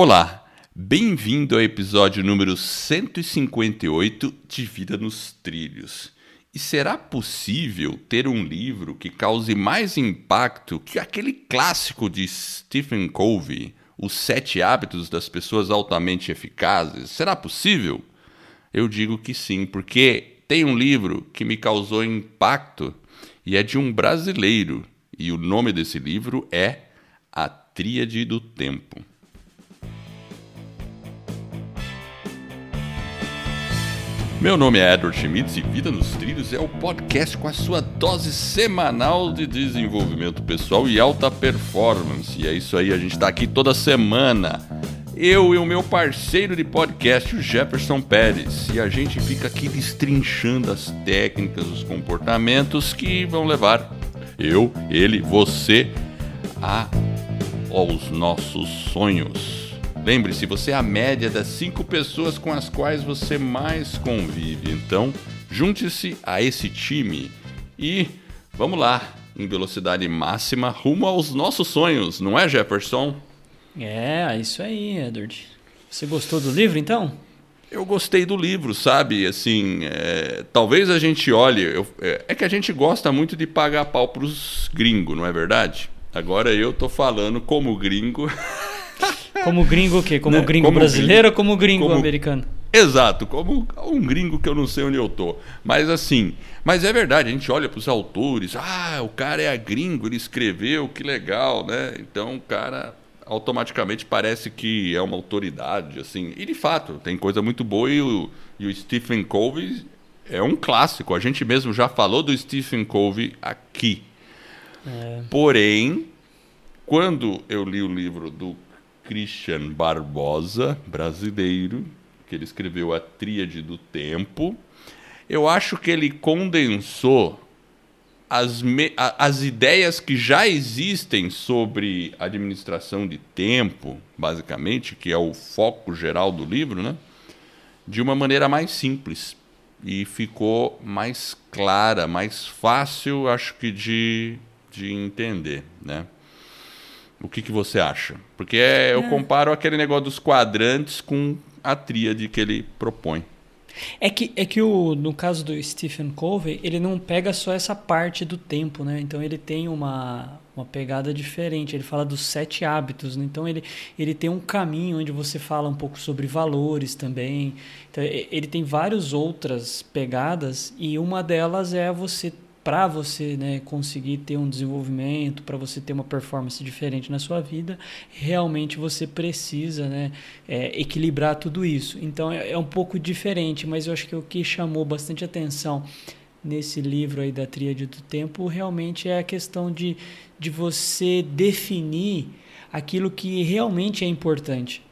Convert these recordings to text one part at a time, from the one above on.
Olá, bem-vindo ao episódio número 158 de Vida nos Trilhos. E será possível ter um livro que cause mais impacto que aquele clássico de Stephen Covey, Os Sete Hábitos das Pessoas Altamente Eficazes? Será possível? Eu digo que sim, porque tem um livro que me causou impacto e é de um brasileiro, e o nome desse livro é A Tríade do Tempo. Meu nome é Edward Schmitz e Vida nos Trilhos é o podcast com a sua dose semanal de desenvolvimento pessoal e alta performance. E é isso aí, a gente está aqui toda semana. Eu e o meu parceiro de podcast, o Jefferson Pérez. E a gente fica aqui destrinchando as técnicas, os comportamentos que vão levar eu, ele, você a aos nossos sonhos. Lembre-se, você é a média das cinco pessoas com as quais você mais convive. Então, junte-se a esse time e vamos lá, em velocidade máxima, rumo aos nossos sonhos, não é, Jefferson? É, isso aí, Edward. Você gostou do livro, então? Eu gostei do livro, sabe? Assim, é, talvez a gente olhe. Eu, é, é, que a gente gosta muito de pagar pau pros gringos, não é verdade? Agora eu tô falando como gringo. Como gringo o quê? Como né? gringo como brasileiro gringo, ou como gringo como... americano? Exato, como um gringo que eu não sei onde eu tô. Mas assim, mas é verdade, a gente olha para os autores, ah, o cara é gringo, ele escreveu, que legal, né? Então o cara automaticamente parece que é uma autoridade, assim. E de fato, tem coisa muito boa e o, e o Stephen Covey é um clássico. A gente mesmo já falou do Stephen Covey aqui. É. Porém, quando eu li o livro do Christian Barbosa, brasileiro, que ele escreveu A Tríade do Tempo. Eu acho que ele condensou as, me, as ideias que já existem sobre administração de tempo, basicamente, que é o foco geral do livro, né? de uma maneira mais simples. E ficou mais clara, mais fácil, acho que, de, de entender. Né? O que, que você acha? Porque é, eu é. comparo aquele negócio dos quadrantes com a tríade que ele propõe. É que, é que o, no caso do Stephen Covey, ele não pega só essa parte do tempo, né? Então ele tem uma, uma pegada diferente. Ele fala dos sete hábitos, né? Então ele, ele tem um caminho onde você fala um pouco sobre valores também. Então, ele tem várias outras pegadas e uma delas é você para você né, conseguir ter um desenvolvimento, para você ter uma performance diferente na sua vida, realmente você precisa né, é, equilibrar tudo isso. Então é, é, um pouco diferente, mas eu acho que o que chamou bastante atenção nesse livro aí da Tríade do Tempo realmente é a questão de, de você definir aquilo que realmente é importante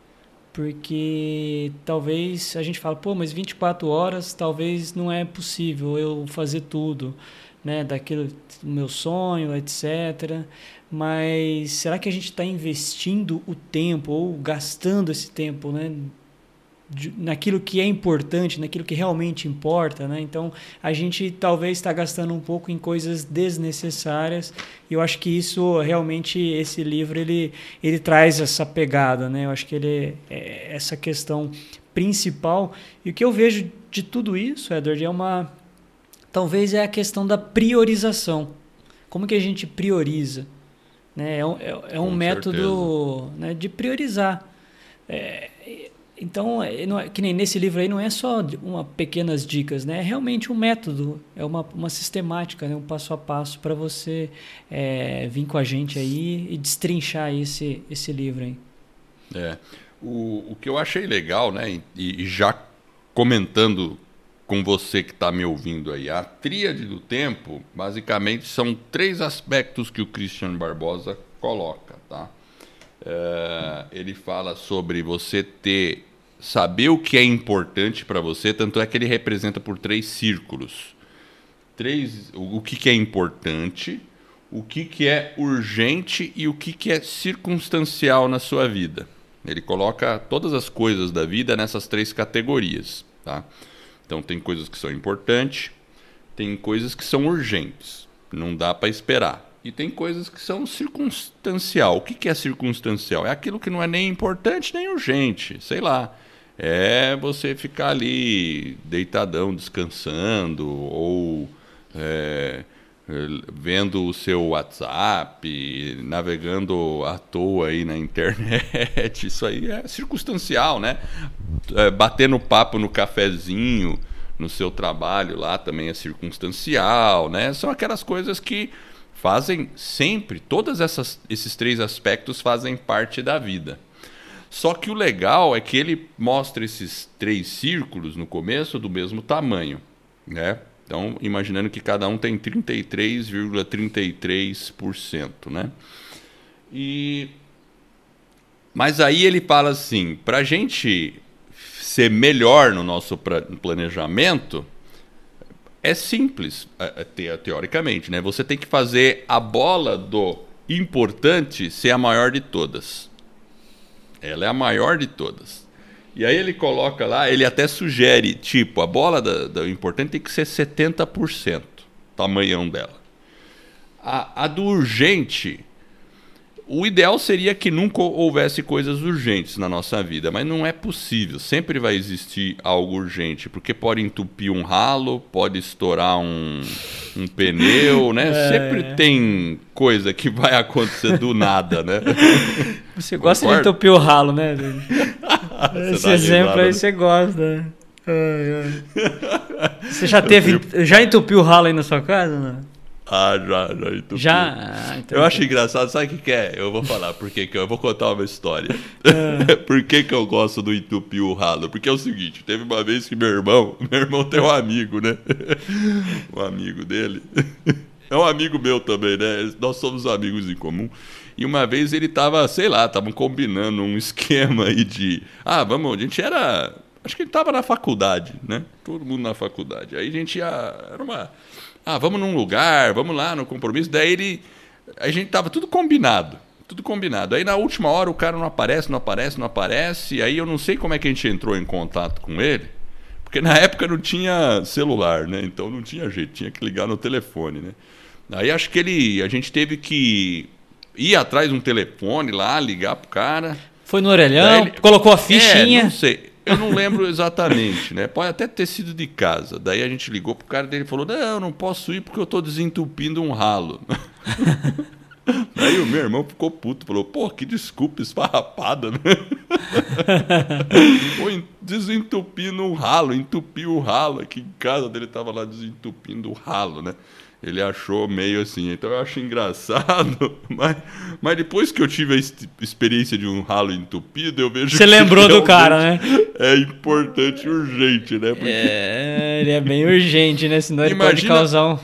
porque talvez a gente fala, pô, mas 24 horas talvez não é possível eu fazer tudo né, daquilo meu sonho, etc. Mas será que a gente está investindo o tempo ou gastando esse tempo, né, naquilo que é importante, naquilo que realmente importa, né? Então a gente talvez está gastando um pouco em coisas desnecessárias. E eu acho que isso realmente esse livro ele ele traz essa pegada, né? Eu acho que ele é essa questão principal. E o que eu vejo de tudo isso, Edward, é uma talvez é a questão da priorização. Como que a gente prioriza? Né? É, um, é, é um método né, de priorizar. É, então, é, é, que nem nesse livro aí, não é só uma pequenas dicas, né? É realmente um método, é uma, uma sistemática, né? um passo a passo para você é, vir com a gente aí e destrinchar esse, esse livro aí. É. O, o que eu achei legal, né? E, e já comentando com você que está me ouvindo aí. A tríade do tempo, basicamente, são três aspectos que o Christian Barbosa coloca, tá? É, ele fala sobre você ter saber o que é importante para você, tanto é que ele representa por três círculos. Três, o, o que, que é importante, o que, que é urgente e o que, que é circunstancial na sua vida. Ele coloca todas as coisas da vida nessas três categorias, tá? Então tem coisas que são importantes, tem coisas que são urgentes, não dá para esperar. E tem coisas que são circunstancial. O que, que é circunstancial? É aquilo que não é nem importante nem urgente, sei lá. É você ficar ali deitadão, descansando, ou é, vendo o seu WhatsApp, navegando à toa aí na internet. Isso aí é circunstancial, né? É, batendo papo no cafezinho no seu trabalho lá também é circunstancial, né? São aquelas coisas que fazem sempre, todos esses três aspectos fazem parte da vida. Só que o legal é que ele mostra esses três círculos no começo do mesmo tamanho, né? Então, imaginando que cada um tem 33,33%, né? E mas aí ele fala assim, para gente ser melhor no nosso planejamento, é simples, é, é, teoricamente, né? Você tem que fazer a bola do importante ser a maior de todas. Ela é a maior de todas. E aí ele coloca lá, ele até sugere, tipo, a bola do da importante tem que ser 70%, tamanhão dela. A, a do urgente o ideal seria que nunca houvesse coisas urgentes na nossa vida, mas não é possível. Sempre vai existir algo urgente, porque pode entupir um ralo, pode estourar um, um pneu, né? É. Sempre tem coisa que vai acontecer do nada, né? Você gosta Concordo? de entupir o ralo, né? Esse exemplo aí né? você gosta. Né? Você já teve, já entupiu o ralo aí na sua casa? Não? Ah, já, já entupiu. Já? Então eu acho engraçado, sabe o que, que é? Eu vou falar porque que eu vou contar uma história. Ah. por que, que eu gosto do entupir o ralo? Porque é o seguinte, teve uma vez que meu irmão, meu irmão tem um amigo, né? um amigo dele. É um amigo meu também, né? Nós somos amigos em comum. E uma vez ele tava, sei lá, estavam combinando um esquema aí de. Ah, vamos, a gente era. Acho que ele tava na faculdade, né? Todo mundo na faculdade. Aí a gente ia. Era uma ah, vamos num lugar, vamos lá no compromisso. Daí ele. A gente tava tudo combinado. Tudo combinado. Aí na última hora o cara não aparece, não aparece, não aparece. Aí eu não sei como é que a gente entrou em contato com ele. Porque na época não tinha celular, né? Então não tinha jeito, tinha que ligar no telefone, né? Aí acho que ele. A gente teve que ir atrás de um telefone lá, ligar pro cara. Foi no orelhão, ele... colocou a fichinha. É, não sei. Eu não lembro exatamente, né? Pode até ter sido de casa. Daí a gente ligou pro cara dele e falou: Não, não posso ir porque eu tô desentupindo um ralo. Daí o meu irmão ficou puto, falou: Pô, que desculpa esfarrapada, né? Pô, desentupindo um ralo, entupiu o ralo. Aqui em casa dele tava lá desentupindo o ralo, né? Ele achou meio assim. Então eu acho engraçado, mas, mas depois que eu tive a experiência de um ralo entupido, eu vejo Você lembrou do cara, né? É importante e urgente, né? Porque... É, ele é bem urgente, né? Senão imagina, ele pode causar um.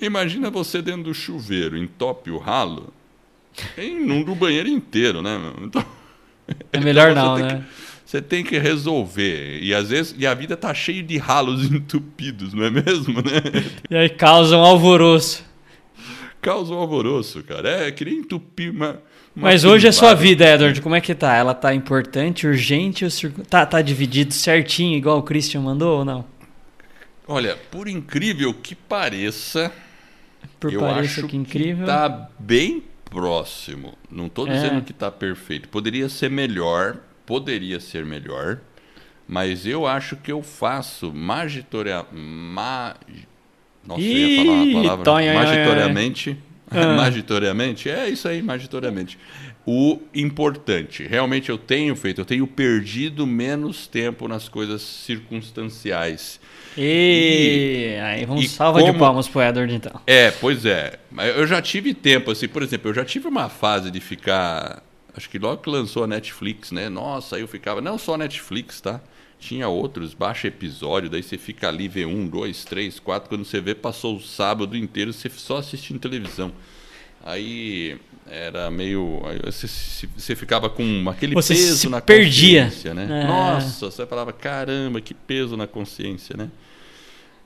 Imagina você dentro do chuveiro, entope o ralo, e inunda o banheiro inteiro, né? Então, é melhor então não, né? Que você tem que resolver. E às vezes e a vida tá cheia de ralos entupidos, não é mesmo, né? E aí causa um alvoroço. Causa um alvoroço, cara. É, queria entupir uma. Mas hoje a sua vida, Edward, como é que tá? Ela tá importante, urgente, ou tá, tá dividido certinho, igual o Christian mandou ou não? Olha, por incrível que pareça, por eu acho que incrível. Que tá bem próximo. Não estou é. dizendo que tá perfeito. Poderia ser melhor, poderia ser melhor, mas eu acho que eu faço magitoria, ma... Nossa, Ih, eu ia falar uma palavra. Tonha, magitoriamente. Ah. magitoriamente? É isso aí, magitoriamente. O importante, realmente eu tenho feito, eu tenho perdido menos tempo nas coisas circunstanciais. E, e aí vamos e salva como... de palmas pro Edward então. É, pois é. Eu já tive tempo assim, por exemplo, eu já tive uma fase de ficar Acho que logo que lançou a Netflix, né? Nossa, aí eu ficava. Não só Netflix, tá? Tinha outros, baixa episódio, daí você fica ali, vê um, dois, três, quatro. Quando você vê, passou o sábado inteiro, você só assistindo televisão. Aí era meio. Você, você ficava com aquele você peso na perdia. consciência, né? É. Nossa, você falava, caramba, que peso na consciência, né?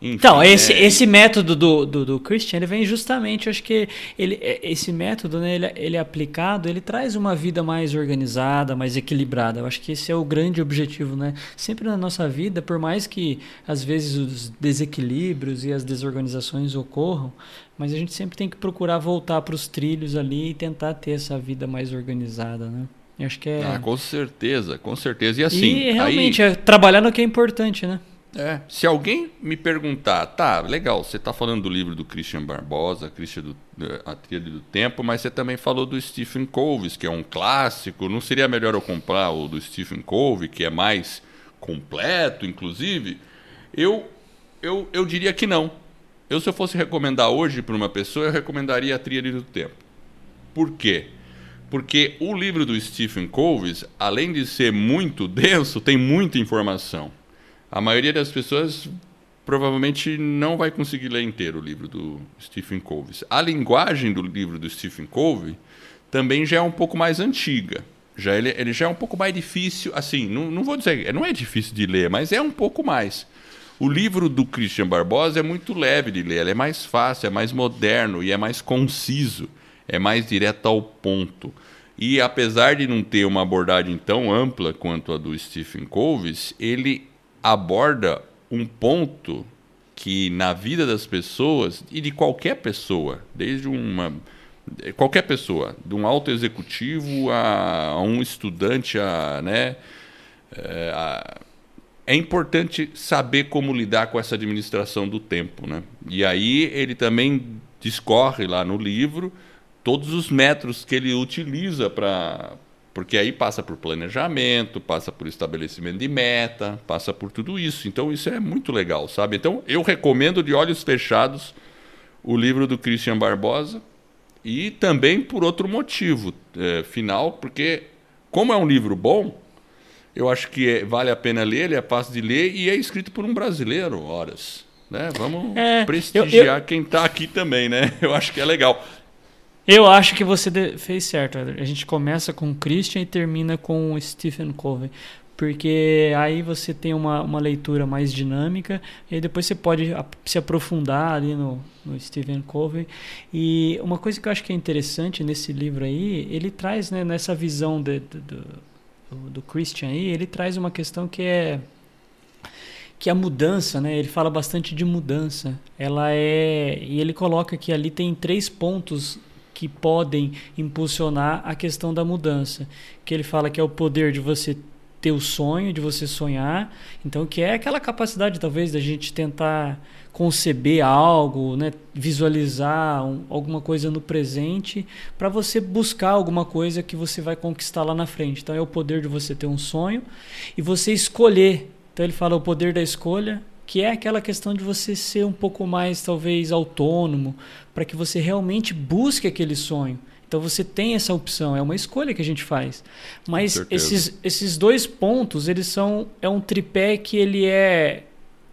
Enfim, então, esse, é... esse método do, do, do, Christian, ele vem justamente, eu acho que ele, é, esse método, né, ele, ele é aplicado, ele traz uma vida mais organizada, mais equilibrada. Eu acho que esse é o grande objetivo, né? Sempre na nossa vida, por mais que às vezes os desequilíbrios e as desorganizações ocorram, mas a gente sempre tem que procurar voltar para os trilhos ali e tentar ter essa vida mais organizada, né? Eu acho que é... Ah, com certeza, com certeza. E assim... E realmente, aí... é trabalhar no que é importante, né? É, se alguém me perguntar, tá, legal, você está falando do livro do Christian Barbosa, Christian do, A Tríade do Tempo, mas você também falou do Stephen Covey, que é um clássico, não seria melhor eu comprar o do Stephen Covey, que é mais completo, inclusive? Eu, eu, eu diria que não. Eu, se eu fosse recomendar hoje para uma pessoa, eu recomendaria A Tríade do Tempo. Por quê? Porque o livro do Stephen Covey, além de ser muito denso, tem muita informação a maioria das pessoas provavelmente não vai conseguir ler inteiro o livro do Stephen Covey. A linguagem do livro do Stephen Covey também já é um pouco mais antiga. Já ele, ele já é um pouco mais difícil, assim, não, não vou dizer, não é difícil de ler, mas é um pouco mais. O livro do Christian Barbosa é muito leve de ler, é mais fácil, é mais moderno e é mais conciso, é mais direto ao ponto. E apesar de não ter uma abordagem tão ampla quanto a do Stephen Covey, ele aborda um ponto que na vida das pessoas e de qualquer pessoa, desde uma qualquer pessoa, de um alto executivo a, a um estudante, a, né, é, a, é importante saber como lidar com essa administração do tempo, né? E aí ele também discorre lá no livro todos os métodos que ele utiliza para porque aí passa por planejamento, passa por estabelecimento de meta, passa por tudo isso. Então isso é muito legal, sabe? Então eu recomendo de olhos fechados o livro do Christian Barbosa e também por outro motivo é, final, porque como é um livro bom, eu acho que é, vale a pena ler, ele é fácil de ler e é escrito por um brasileiro, horas. Né? Vamos é, prestigiar eu, eu... quem está aqui também, né? Eu acho que é legal. Eu acho que você fez certo. A gente começa com o Christian e termina com o Stephen Covey. Porque aí você tem uma, uma leitura mais dinâmica e depois você pode se aprofundar ali no, no Stephen Covey. E uma coisa que eu acho que é interessante nesse livro aí, ele traz né, nessa visão de, de, do, do Christian aí, ele traz uma questão que é que a mudança, né? Ele fala bastante de mudança. Ela é e ele coloca que ali tem três pontos que podem impulsionar a questão da mudança. Que ele fala que é o poder de você ter o sonho, de você sonhar. Então, que é aquela capacidade, talvez, da gente tentar conceber algo, né? visualizar um, alguma coisa no presente para você buscar alguma coisa que você vai conquistar lá na frente. Então, é o poder de você ter um sonho e você escolher. Então, ele fala o poder da escolha que é aquela questão de você ser um pouco mais, talvez, autônomo, para que você realmente busque aquele sonho. Então você tem essa opção, é uma escolha que a gente faz. Mas esses, esses dois pontos, eles são é um tripé que ele é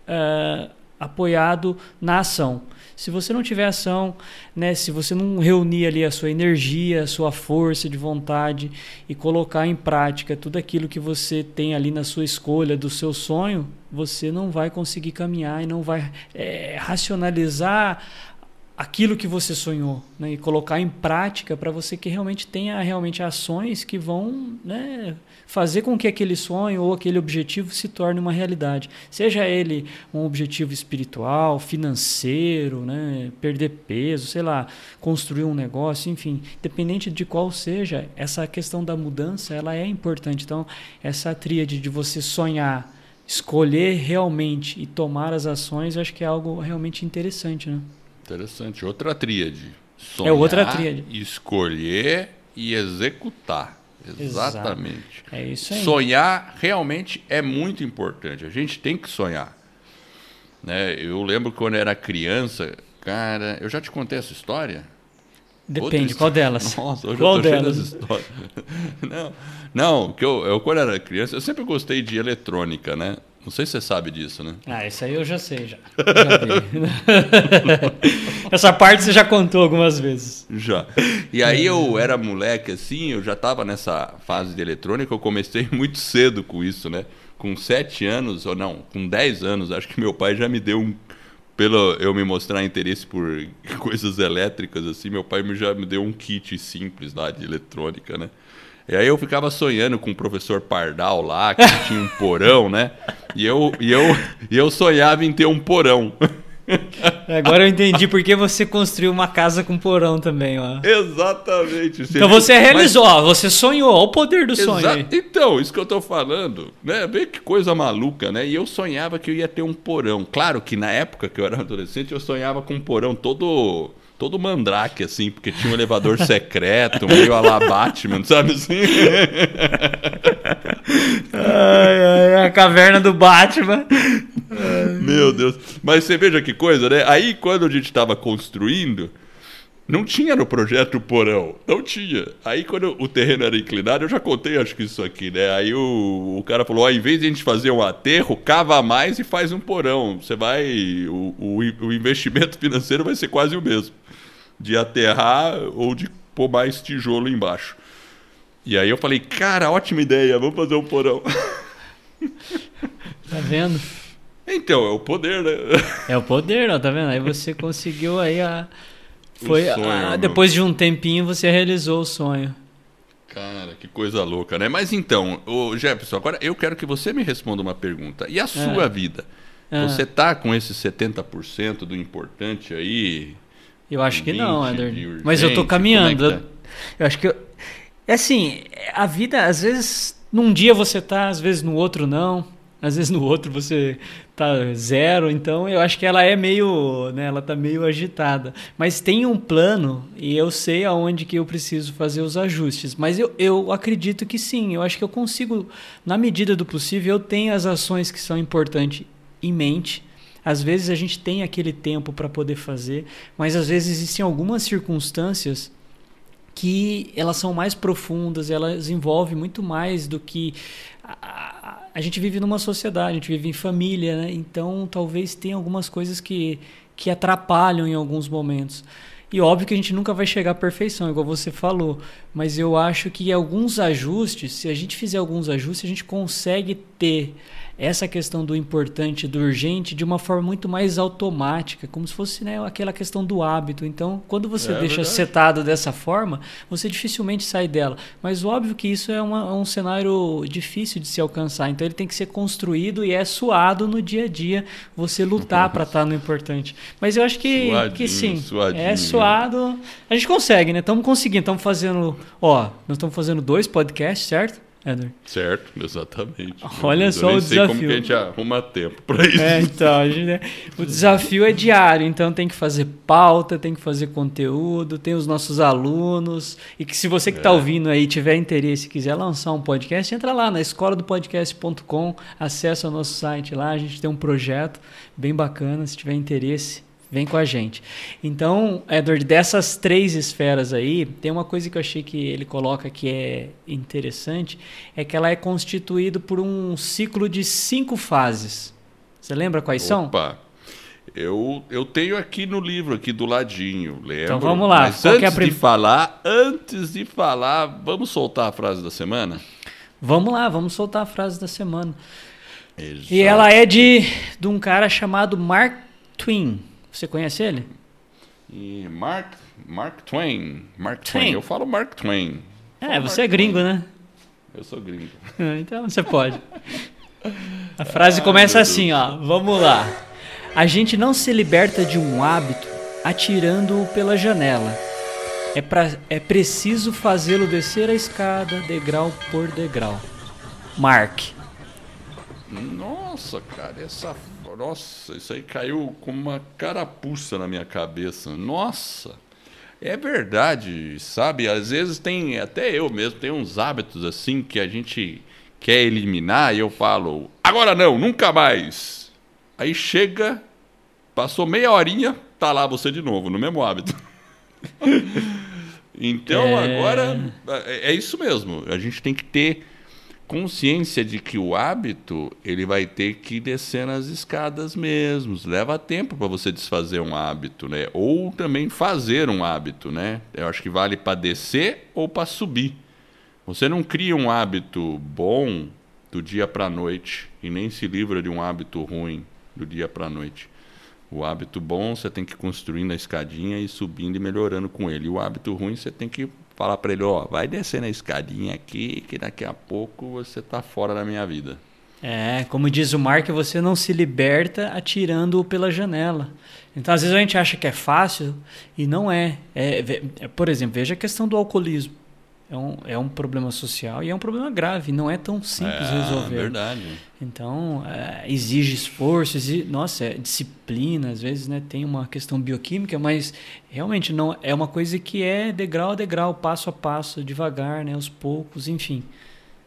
uh, apoiado na ação. Se você não tiver ação, né, se você não reunir ali a sua energia, a sua força de vontade e colocar em prática tudo aquilo que você tem ali na sua escolha do seu sonho, você não vai conseguir caminhar e não vai é, racionalizar aquilo que você sonhou né, e colocar em prática para você que realmente tenha realmente ações que vão né, fazer com que aquele sonho ou aquele objetivo se torne uma realidade. Seja ele um objetivo espiritual financeiro né, perder peso sei lá construir um negócio enfim independente de qual seja essa questão da mudança ela é importante. Então essa tríade de você sonhar escolher realmente e tomar as ações eu acho que é algo realmente interessante né Interessante. Outra tríade. Sonhar, é outra tríade. Escolher e executar. Exatamente. Exato. É isso aí. Sonhar realmente é muito importante. A gente tem que sonhar. Né? Eu lembro quando eu era criança, cara, eu já te contei essa história? Depende, qual delas? Nossa, hoje qual eu tô delas? histórias. Não, não que eu, eu, quando era criança, eu sempre gostei de eletrônica, né? Não sei se você sabe disso, né? Ah, isso aí eu já sei, já. já Essa parte você já contou algumas vezes. Já. E aí eu era moleque assim, eu já estava nessa fase de eletrônica, eu comecei muito cedo com isso, né? Com sete anos, ou não, com dez anos, acho que meu pai já me deu um pelo eu me mostrar interesse por coisas elétricas, assim, meu pai me já me deu um kit simples lá de eletrônica, né? E aí eu ficava sonhando com o professor Pardal lá, que tinha um porão, né? E eu, e eu, e eu sonhava em ter um porão. Agora eu entendi porque você construiu uma casa com porão também, ó. Exatamente. Então você realizou, Mas... ó, você sonhou, ó, o poder do Exa... sonho. Aí. Então, isso que eu tô falando, né? Vê que coisa maluca, né? E eu sonhava que eu ia ter um porão. Claro que na época que eu era adolescente, eu sonhava com um porão todo todo mandrake, assim, porque tinha um elevador secreto, meio a la Batman, sabe assim? ai, ai, a caverna do Batman. Meu Deus. Mas você veja que coisa, né? Aí quando a gente estava construindo, não tinha no projeto o porão. Não tinha. Aí quando o terreno era inclinado, eu já contei acho que isso aqui, né? Aí o, o cara falou, ó, em vez de a gente fazer um aterro, cava mais e faz um porão. Você vai... O, o, o investimento financeiro vai ser quase o mesmo. De aterrar ou de pôr mais tijolo embaixo. E aí eu falei, cara, ótima ideia, vamos fazer um porão. Tá vendo? Então, é o poder, né? É o poder, ó, tá vendo? Aí você conseguiu aí a. Foi sonho, a... depois de um tempinho você realizou o sonho. Cara, que coisa louca, né? Mas então, o Jefferson, agora eu quero que você me responda uma pergunta. E a sua é. vida? É. Você tá com esse 70% do importante aí? Eu acho que não, Eder. Mas eu tô caminhando. É tá? Eu acho que eu... é assim, a vida às vezes num dia você tá, às vezes no outro não às vezes no outro você tá zero, então eu acho que ela é meio, né, ela tá meio agitada. Mas tem um plano e eu sei aonde que eu preciso fazer os ajustes. Mas eu, eu acredito que sim, eu acho que eu consigo, na medida do possível, eu tenho as ações que são importantes em mente. Às vezes a gente tem aquele tempo para poder fazer, mas às vezes existem algumas circunstâncias que elas são mais profundas, elas envolvem muito mais do que a gente vive numa sociedade, a gente vive em família, né? então talvez tenha algumas coisas que, que atrapalham em alguns momentos. E óbvio que a gente nunca vai chegar à perfeição, igual você falou, mas eu acho que alguns ajustes, se a gente fizer alguns ajustes, a gente consegue ter essa questão do importante, do urgente, de uma forma muito mais automática, como se fosse né, aquela questão do hábito. Então, quando você é deixa verdade. setado dessa forma, você dificilmente sai dela. Mas óbvio que isso é, uma, é um cenário difícil de se alcançar. Então, ele tem que ser construído e é suado no dia a dia você lutar para estar tá no importante. Mas eu acho que, que sim, suadinho. é suado. A gente consegue, né? Estamos conseguindo, estamos fazendo. Ó, nós estamos fazendo dois podcasts, certo? Edward. Certo, exatamente. Olha só o desafio. como que a gente arruma tempo para isso. É, então, gente, né? o desafio é diário, então tem que fazer pauta, tem que fazer conteúdo, tem os nossos alunos. E que se você que está é. ouvindo aí tiver interesse e quiser lançar um podcast, entra lá na escola do podcast.com, acessa o nosso site lá, a gente tem um projeto bem bacana, se tiver interesse Vem com a gente. Então, Edward, dessas três esferas aí, tem uma coisa que eu achei que ele coloca que é interessante, é que ela é constituída por um ciclo de cinco fases. Você lembra quais Opa. são? Eu, eu tenho aqui no livro, aqui do ladinho, lembro. Então vamos lá. Mas Qual antes é prim... de falar, antes de falar, vamos soltar a frase da semana? Vamos lá, vamos soltar a frase da semana. Exato. E ela é de, de um cara chamado Mark Twain. Você conhece ele? E Mark, Mark Twain. Mark Twain. Twain. Eu falo Mark Twain. É, você Mark é gringo, Twain. né? Eu sou gringo. então você pode. A frase ah, começa assim, ó. Vamos lá. A gente não se liberta de um hábito atirando-o pela janela. É, pra, é preciso fazê-lo descer a escada, degrau por degrau. Mark. Nossa, cara, essa nossa, isso aí caiu como uma carapuça na minha cabeça. Nossa, é verdade, sabe? Às vezes tem, até eu mesmo, tem uns hábitos assim que a gente quer eliminar e eu falo, agora não, nunca mais. Aí chega, passou meia horinha, tá lá você de novo, no mesmo hábito. então é... agora é, é isso mesmo, a gente tem que ter consciência de que o hábito ele vai ter que descer nas escadas mesmo. Leva tempo para você desfazer um hábito, né? Ou também fazer um hábito, né? Eu acho que vale para descer ou para subir. Você não cria um hábito bom do dia para a noite e nem se livra de um hábito ruim do dia para a noite. O hábito bom você tem que construir na escadinha e subindo e melhorando com ele. E o hábito ruim você tem que falar para ele, ó, vai descer na escadinha aqui que daqui a pouco você tá fora da minha vida. É, como diz o Mark, você não se liberta atirando pela janela. Então, às vezes a gente acha que é fácil e não é. é, é por exemplo, veja a questão do alcoolismo. É um, é um problema social e é um problema grave, não é tão simples é, resolver. verdade. Então, é, exige esforço, exige, nossa, é disciplina, às vezes né, tem uma questão bioquímica, mas realmente não é uma coisa que é degrau a degrau, passo a passo, devagar, né, aos poucos, enfim.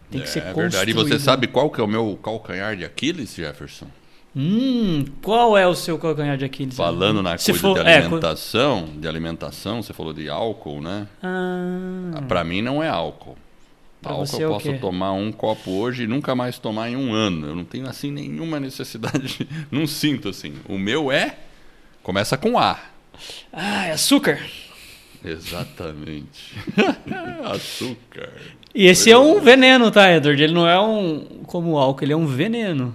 Tem que é, ser É verdade. E você sabe qual que é o meu calcanhar de Aquiles, Jefferson? Hum, qual é o seu calcanhar de Aquiles? Falando na Se coisa for- de é, alimentação, de alimentação, você falou de álcool, né? Ah, Pra mim não é álcool. Pra álcool é eu o posso tomar um copo hoje e nunca mais tomar em um ano. Eu não tenho assim nenhuma necessidade, não sinto assim. O meu é começa com A. ah, é açúcar. Exatamente. Açúcar. E esse é um veneno, tá, Edward? Ele não é um como o álcool, ele é um veneno.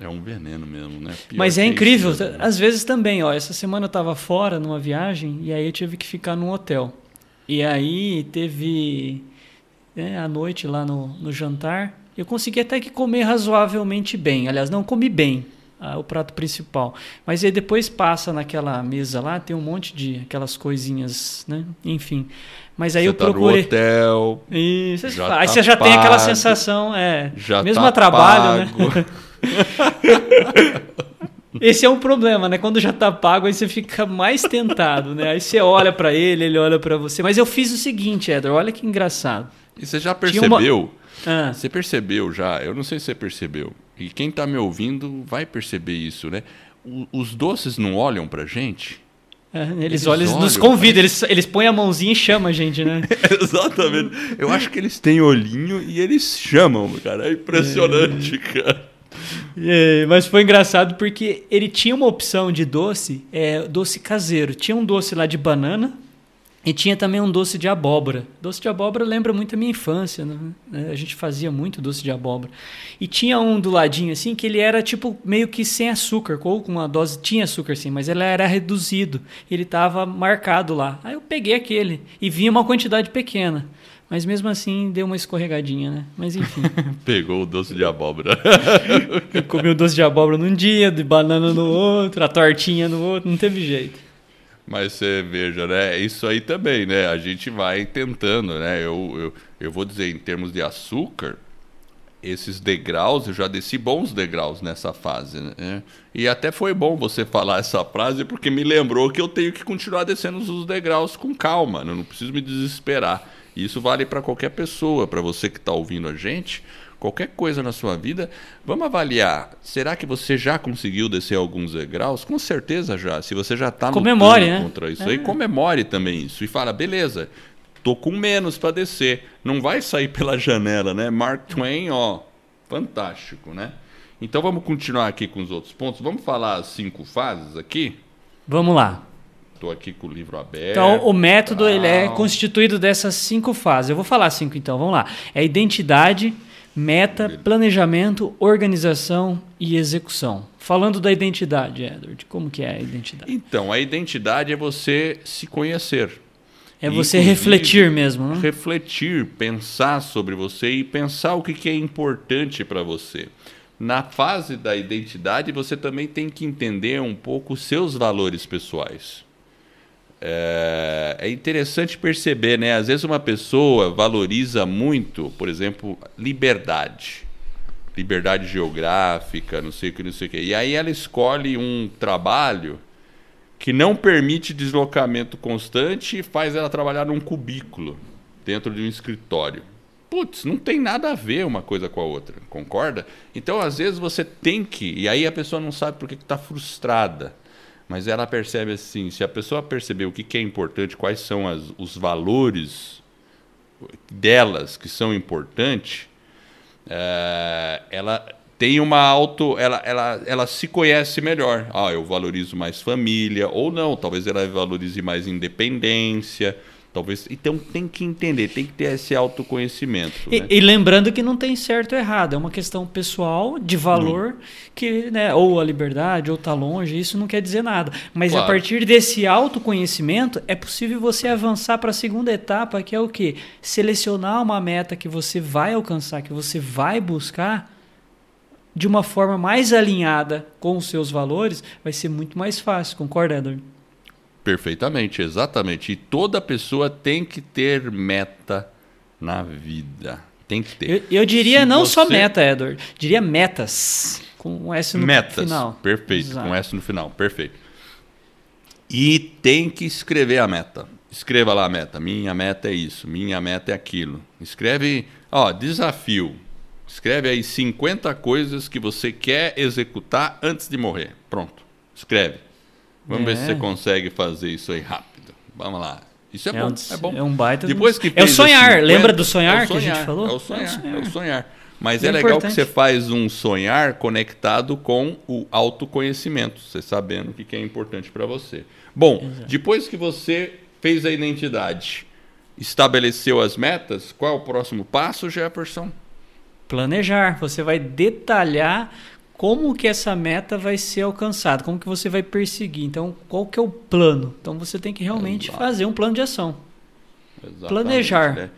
É um veneno mesmo, né? Pior Mas é isso incrível. mesmo. Às vezes também, ó. Essa semana eu tava fora numa viagem e aí eu tive que ficar num hotel. E aí teve né, a noite lá no, no jantar. Eu consegui até que comer razoavelmente bem. Aliás, não comi bem ah, o prato principal. Mas aí depois passa naquela mesa lá, tem um monte de aquelas coisinhas, né? Enfim. Mas aí Você eu tá no procurei. hotel, Isso, Já aí tá você já tem aquela pago, sensação, é, já mesmo tá a trabalho, né? Esse é um problema, né? Quando já tá pago, aí você fica mais tentado, né? Aí você olha pra ele, ele olha pra você. Mas eu fiz o seguinte, Edward, olha que engraçado. E você já Tinha uma- percebeu? Ah, Você percebeu já? Eu não sei se você percebeu. E quem tá me ouvindo vai perceber isso, né? O- os doces não olham pra gente? é, eles, Eles olham, eles nos convidam, eles, eles põem a mãozinha e chamam a gente, né? Exatamente. Eu acho que eles têm olhinho e eles chamam, cara. É impressionante, cara. É, mas foi engraçado porque ele tinha uma opção de doce, é, doce caseiro. Tinha um doce lá de banana e tinha também um doce de abóbora. Doce de abóbora lembra muito a minha infância, né? É, A gente fazia muito doce de abóbora. E tinha um do ladinho assim que ele era tipo meio que sem açúcar, ou com uma dose tinha açúcar sim, mas ele era reduzido. Ele estava marcado lá. Aí eu peguei aquele e vinha uma quantidade pequena. Mas mesmo assim deu uma escorregadinha, né? Mas enfim. Pegou o doce de abóbora. Eu comi o doce de abóbora num dia, de banana no outro, a tortinha no outro, não teve jeito. Mas você veja, né? Isso aí também, né? A gente vai tentando, né? Eu, eu, eu vou dizer, em termos de açúcar, esses degraus, eu já desci bons degraus nessa fase, né? E até foi bom você falar essa frase, porque me lembrou que eu tenho que continuar descendo os degraus com calma, né? não preciso me desesperar. E isso vale para qualquer pessoa, para você que está ouvindo a gente, qualquer coisa na sua vida, vamos avaliar. Será que você já conseguiu descer alguns degraus? Com certeza já. Se você já está Comemore, né? contra isso É. aí, comemore também isso. E fala, beleza, tô com menos para descer. Não vai sair pela janela, né? Mark Twain, ó, fantástico, né? Então vamos continuar aqui com os outros pontos. Vamos falar as cinco fases aqui? Vamos lá. Tô aqui com o livro aberto. Então, o método ele é constituído dessas cinco fases. Eu vou falar cinco então, vamos lá. É identidade, meta, planejamento, organização e execução. Falando da identidade, Edward, como que é a identidade? Então, a identidade é você se conhecer. É você Inclusive, refletir mesmo, né? refletir, pensar sobre você e pensar o que, que é importante para você. Na fase da identidade, você também tem que entender um pouco os seus valores pessoais. É, é interessante perceber, né? Às vezes uma pessoa valoriza muito, por exemplo, liberdade. Liberdade geográfica, não sei o que, não sei o que. E aí ela escolhe um trabalho que não permite deslocamento constante e faz ela trabalhar num cubículo dentro de um escritório. Putz, não tem nada a ver uma coisa com a outra, concorda? Então, às vezes você tem que, e aí a pessoa não sabe por que está frustrada, mas ela percebe assim: se a pessoa perceber o que, que é importante, quais são as- os valores delas que são importantes, é, ela tem uma auto. Ela, ela, ela se conhece melhor. Ah, eu valorizo mais família, ou não, talvez ela valorize mais independência, Talvez. Então tem que entender, tem que ter esse autoconhecimento. E, né? e lembrando que não tem certo ou errado, é uma questão pessoal de valor hum. que, né, ou a liberdade, ou tá longe, isso não quer dizer nada. Mas claro. a partir desse autoconhecimento é possível você avançar para a segunda etapa, que é o quê? Selecionar uma meta que você vai alcançar, que você vai buscar de uma forma mais alinhada com os seus valores, vai ser muito mais fácil, concorda, Edward? Perfeitamente, exatamente. E toda pessoa tem que ter meta na vida. Tem que ter. Eu, eu diria Se não você... só meta, Edward. Diria metas. Com S no metas, final. Perfeito, Exato. com S no final. Perfeito. E tem que escrever a meta. Escreva lá a meta. Minha meta é isso, minha meta é aquilo. Escreve, ó, desafio. Escreve aí 50 coisas que você quer executar antes de morrer. Pronto. Escreve. Vamos é. ver se você é. consegue fazer isso aí rápido. Vamos lá. Isso é, é bom, um, é bom. É um baita. Depois que é o sonhar. 50, Lembra do sonhar, é sonhar, que a gente falou? É o sonhar. É o sonhar. É o sonhar. Mas é, é legal importante. que você faz um sonhar conectado com o autoconhecimento, você sabendo o que é importante para você. Bom, Exato. depois que você fez a identidade, estabeleceu as metas, qual é o próximo passo, Jefferson? Planejar. Você vai detalhar como que essa meta vai ser alcançada, como que você vai perseguir. Então, qual que é o plano? Então, você tem que realmente Exato. fazer um plano de ação. Exatamente, Planejar. Né?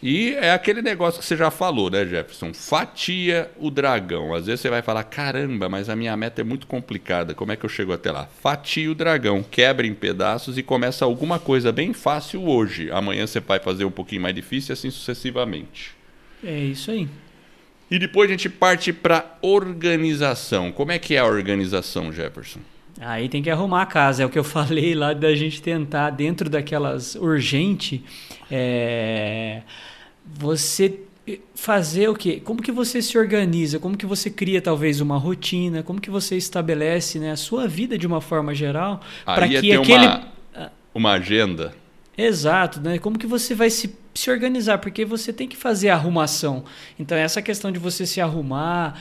E é aquele negócio que você já falou, né, Jefferson? Fatia o dragão. Às vezes você vai falar, caramba, mas a minha meta é muito complicada. Como é que eu chego até lá? Fatia o dragão, quebra em pedaços e começa alguma coisa bem fácil hoje. Amanhã você vai fazer um pouquinho mais difícil e assim sucessivamente. É isso aí. E depois a gente parte para organização. Como é que é a organização, Jefferson? Aí tem que arrumar a casa. É o que eu falei lá da gente tentar, dentro daquelas urgente, é, você fazer o quê? Como que você se organiza? Como que você cria talvez uma rotina? Como que você estabelece né, a sua vida de uma forma geral para que aquele uma, uma agenda Exato, né? Como que você vai se, se organizar? Porque você tem que fazer a arrumação. Então, essa questão de você se arrumar,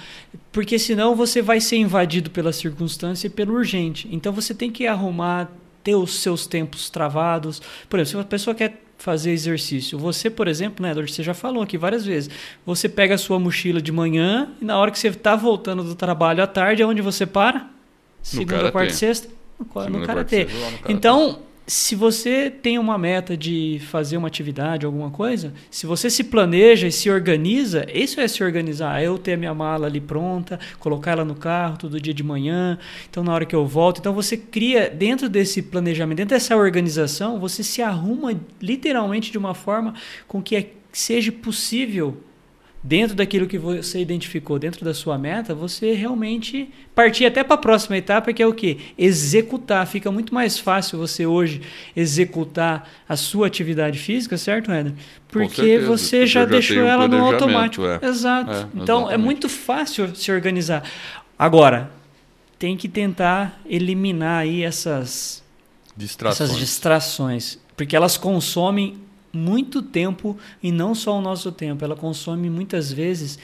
porque senão você vai ser invadido pela circunstância e pelo urgente. Então, você tem que arrumar, ter os seus tempos travados. Por exemplo, se uma pessoa quer fazer exercício. Você, por exemplo, né, você já falou aqui várias vezes. Você pega a sua mochila de manhã e na hora que você está voltando do trabalho à tarde, aonde você para? Segunda, quarta e sexta? No, no karatê. Então, se você tem uma meta de fazer uma atividade, alguma coisa, se você se planeja e se organiza, isso é se organizar. É eu ter a minha mala ali pronta, colocar ela no carro todo dia de manhã, então na hora que eu volto. Então você cria, dentro desse planejamento, dentro dessa organização, você se arruma literalmente de uma forma com que é, seja possível dentro daquilo que você identificou, dentro da sua meta, você realmente partir até para a próxima etapa, que é o que? Executar. Fica muito mais fácil você hoje executar a sua atividade física, certo, Éder? Porque você já, já deixou ela no automático. É. Exato. É, então é muito fácil se organizar. Agora, tem que tentar eliminar aí essas distrações. essas distrações, porque elas consomem muito tempo e não só o nosso tempo, ela consome muitas vezes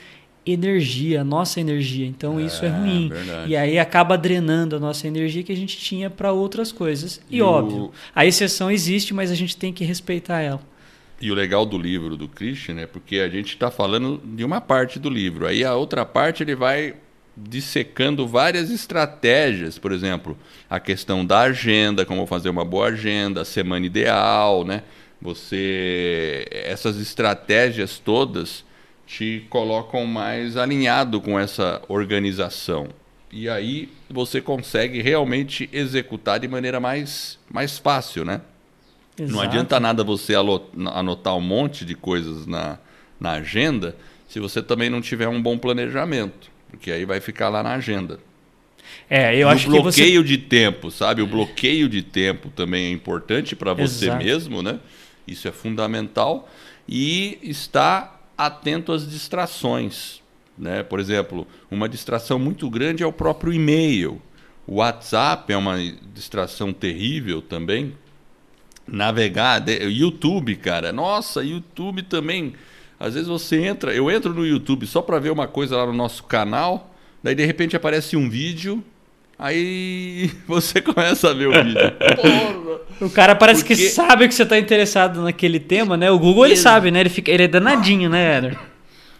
energia, nossa energia. Então é, isso é ruim. Verdade. E aí acaba drenando a nossa energia que a gente tinha para outras coisas. E, e óbvio, o... a exceção existe, mas a gente tem que respeitar ela. E o legal do livro do Christian é porque a gente está falando de uma parte do livro. Aí a outra parte ele vai dissecando várias estratégias, por exemplo, a questão da agenda, como fazer uma boa agenda, a semana ideal, né? Você essas estratégias todas te colocam mais alinhado com essa organização. E aí você consegue realmente executar de maneira mais, mais fácil, né? Exato. Não adianta nada você anotar um monte de coisas na, na agenda se você também não tiver um bom planejamento, porque aí vai ficar lá na agenda. É, eu e acho o bloqueio você... de tempo, sabe? O bloqueio de tempo também é importante para você Exato. mesmo, né? Isso é fundamental. E estar atento às distrações. Né? Por exemplo, uma distração muito grande é o próprio e-mail. O WhatsApp é uma distração terrível também. Navegar, YouTube, cara. Nossa, YouTube também. Às vezes você entra, eu entro no YouTube só para ver uma coisa lá no nosso canal, daí de repente aparece um vídeo Aí você começa a ver o vídeo. O cara parece Porque- que sabe que você tá interessado naquele tema, né? O Google ele Ex- sabe, né? Ele, fica, ele é danadinho, né, Éder?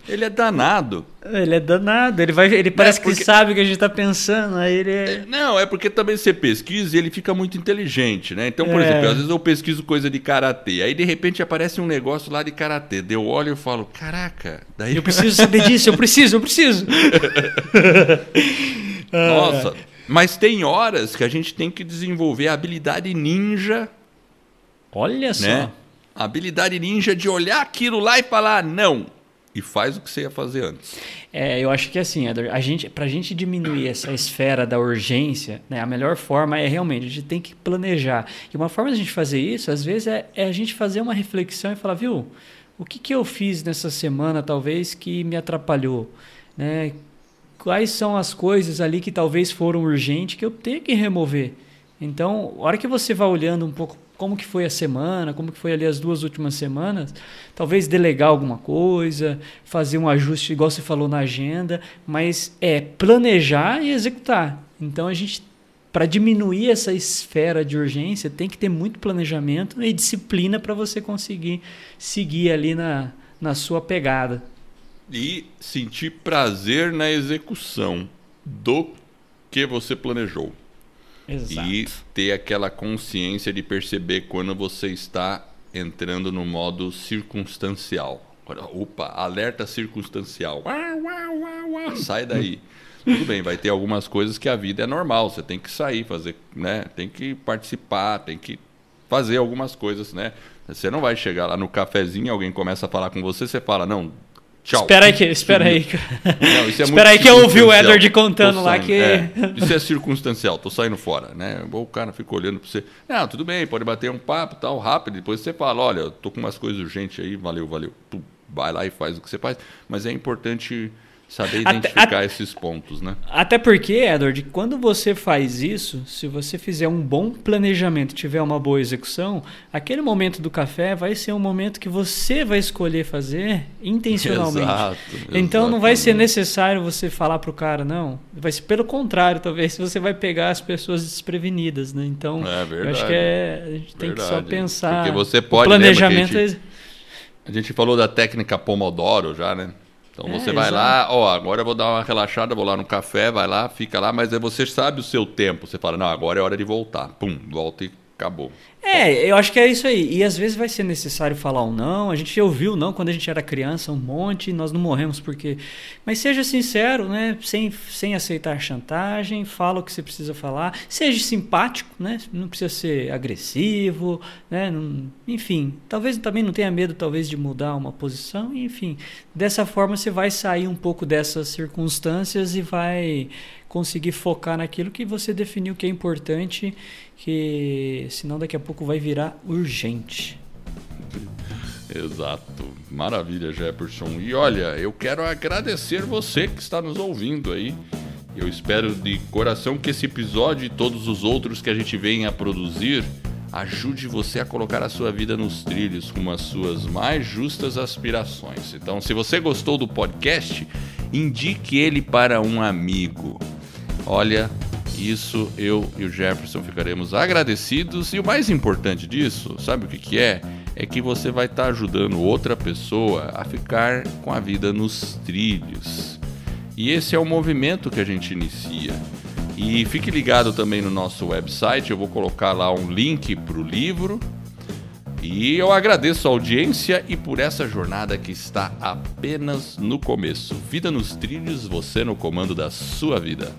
Ele é danado. Ele é danado, ele, vai, ele parece porque- que sabe o que a gente tá pensando, aí ele é... Não, é porque também você pesquisa e ele fica muito inteligente, né? Então, por É. exemplo, às vezes eu pesquiso coisa de karatê, aí de repente aparece um negócio lá de karatê, daí eu olho e falo, caraca, daí Eu preciso saber disso, eu preciso, eu preciso. Nossa, mas tem horas que a gente tem que desenvolver a habilidade ninja, Olha só. né? A habilidade ninja de olhar aquilo lá e falar não. E faz o que você ia fazer antes. É, eu acho que assim, Eder, a gente, pra gente diminuir essa esfera da urgência, né, a melhor forma é realmente, a gente tem que planejar. E uma forma de a gente fazer isso, às vezes, é, é a gente fazer uma reflexão e falar, viu, o que, que eu fiz nessa semana, talvez, que me atrapalhou? Né? Quais são as coisas ali que talvez foram urgentes que eu tenho que remover? Então, a hora que você vai olhando um pouco como que foi a semana, como que foi ali as duas últimas semanas, talvez delegar alguma coisa, fazer um ajuste, igual você falou na agenda, mas é planejar e executar. Então a gente para diminuir essa esfera de urgência, tem que ter muito planejamento e disciplina para você conseguir seguir ali na, na sua pegada. E sentir prazer na execução do que você planejou. Exato. E ter aquela consciência de perceber quando você está entrando no modo circunstancial. Opa, alerta circunstancial. Uau, uau, uau, uau. Sai daí. Tudo bem, vai ter algumas coisas que a vida é normal, você tem que sair, fazer, né? Tem que participar, tem que fazer algumas coisas, né? Você não vai chegar lá no cafezinho, alguém começa a falar com você, você fala, não, tchau. Espera aí, que, espera aí. Que- Não, é Espera aí que eu ouvi o. Edward contando lá que- é. isso é circunstancial, tô saindo fora, né? O cara fica olhando pra você. Não, tudo bem, pode bater um papo tal, rápido. Depois você fala, olha, tô com umas coisas urgentes aí, valeu, valeu. Vai lá e faz o que você faz. Mas é importante saber Até- identificar esses pontos, né? Até porque, Edward, quando você faz isso, se você fizer um bom planejamento, tiver uma boa execução, aquele momento do café vai ser um momento que você vai escolher fazer intencionalmente. Exato, então não vai ser exatamente. necessário você falar pro cara, não. Vai ser pelo contrário, talvez você vai pegar as pessoas desprevenidas, né? Então, É acho que é, a gente tem que só pensar. Porque você o pode, que a planejamento gente- é- A gente falou da técnica Pomodoro já, né? Então É, você vai exato. lá, ó, agora eu vou dar uma relaxada, vou lá no café, vai lá, fica lá, mas aí você sabe o seu tempo. Você fala, não, agora é hora de voltar. Pum, volta e acabou. É, eu acho que é isso aí. E às vezes vai ser necessário falar um não. A gente ouviu não quando a gente era criança, um monte, nós não morremos porque. Mas seja sincero, né? Sem, sem aceitar chantagem, fala o que você precisa falar. Seja simpático, né? Não precisa ser agressivo, né? Não- enfim, talvez também não tenha medo, talvez, de mudar uma posição. Enfim, dessa forma você vai sair um pouco dessas circunstâncias e vai conseguir focar naquilo que você definiu que é importante, que senão daqui a pouco vai virar urgente. Exato. Maravilha, Jefferson. E olha, eu quero agradecer você que está nos ouvindo aí. Eu espero de coração que esse episódio e todos os outros que a gente vem a produzir ajude você a colocar a sua vida nos trilhos com as suas mais justas aspirações. Então, se você gostou do podcast, indique ele para um amigo. Olha, isso eu e o Jefferson ficaremos agradecidos. E o mais importante disso, sabe o que, que é? É que você vai estar ajudando outra pessoa a ficar com a vida nos trilhos. E esse é o movimento que a gente inicia. E fique ligado também no nosso website, eu vou colocar lá um link para o livro. E eu agradeço a audiência e por essa jornada que está apenas no começo. Vida nos trilhos, você no comando da sua vida.